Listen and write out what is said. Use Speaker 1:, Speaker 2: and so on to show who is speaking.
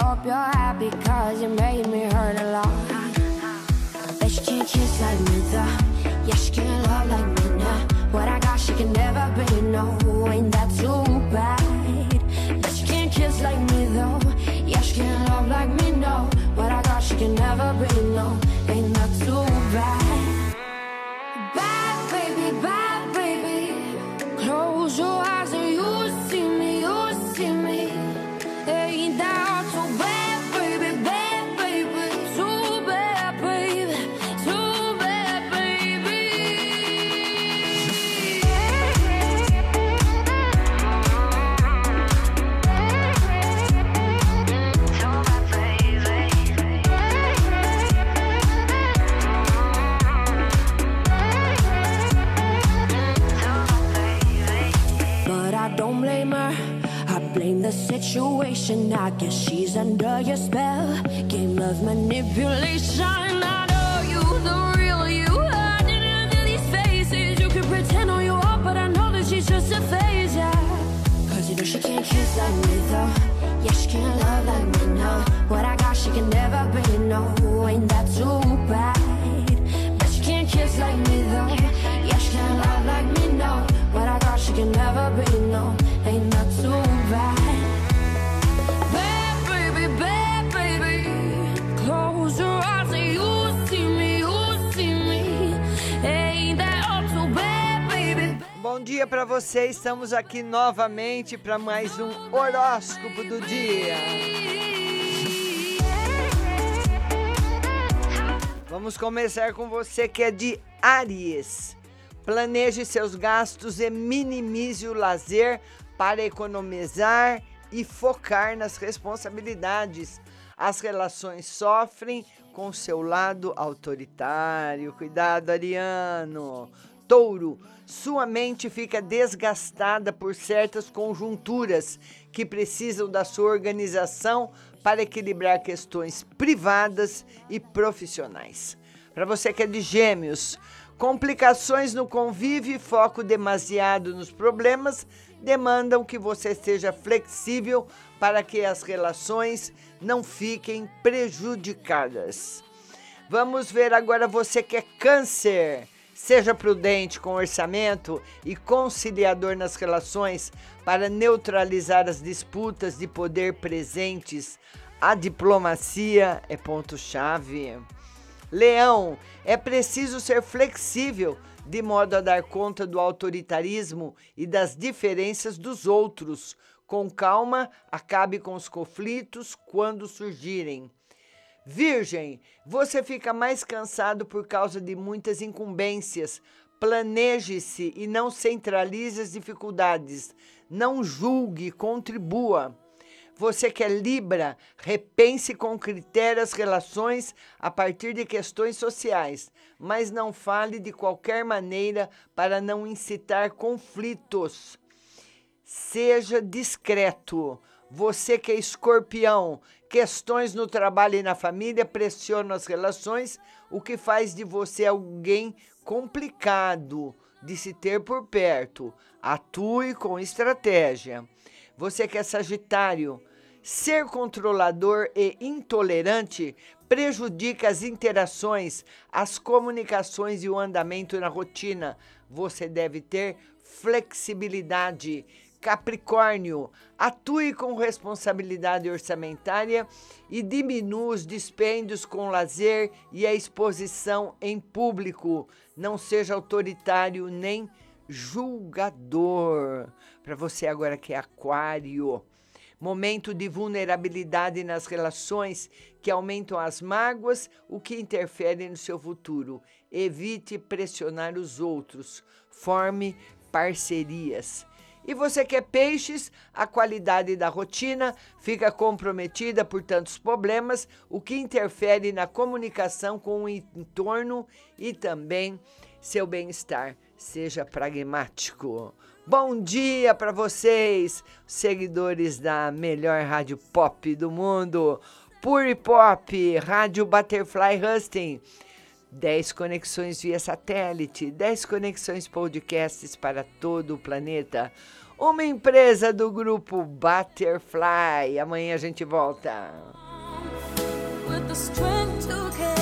Speaker 1: hope you're happy cause you made me hurt a the situation. I guess she's under your spell. Game of manipulation. I know you, the real you. Hiding under these faces. You can pretend all you want, but I know that she's just a phase, yeah. Cause you know she can't kiss like me, though.
Speaker 2: Para você, estamos aqui novamente para mais um horóscopo do dia. Vamos começar com você que é de Aries. Planeje seus gastos e minimize o lazer para economizar e focar nas responsabilidades. As relações sofrem com seu lado autoritário. Cuidado, Ariano. Touro, sua mente fica desgastada por certas conjunturas que precisam da sua organização para equilibrar questões privadas e profissionais. Para você que é de Gêmeos, complicações no convívio e foco demasiado nos problemas demandam que você seja flexível para que as relações não fiquem prejudicadas. Vamos ver agora você que é câncer. Seja prudente com o orçamento e conciliador nas relações para neutralizar as disputas de poder presentes. A diplomacia é ponto-chave. Leão, é preciso ser flexível de modo a dar conta do autoritarismo e das diferenças dos outros. Com calma, acabe com os conflitos quando surgirem. Virgem, você fica mais cansado por causa de muitas incumbências. Planeje-se e não centralize as dificuldades. Não julgue, contribua. Você que é Libra, repense com critério as relações a partir de questões sociais, mas não fale de qualquer maneira para não incitar conflitos. Seja discreto. Você que é escorpião, questões no trabalho e na família pressionam as relações, o que faz de você alguém complicado de se ter por perto. Atue com estratégia. Você que é sagitário, ser controlador e intolerante prejudica as interações, as comunicações e o andamento na rotina. Você deve ter flexibilidade. Capricórnio, atue com responsabilidade orçamentária e diminua os dispêndios com lazer e a exposição em público. Não seja autoritário nem julgador. Para você agora que é aquário, momento de vulnerabilidade nas relações que aumentam as mágoas, o que interfere no seu futuro. Evite pressionar os outros. Forme parcerias. E você que é peixes, a qualidade da rotina fica comprometida por tantos problemas, o que interfere na comunicação com o entorno e também seu bem-estar. Seja pragmático. Bom dia para vocês, seguidores da melhor rádio pop do mundo, Puri Pop, Rádio Butterfly Husting. 10 conexões via satélite, 10 conexões podcasts para todo o planeta. uma empresa do grupo Butterfly. Amanhã a gente volta. With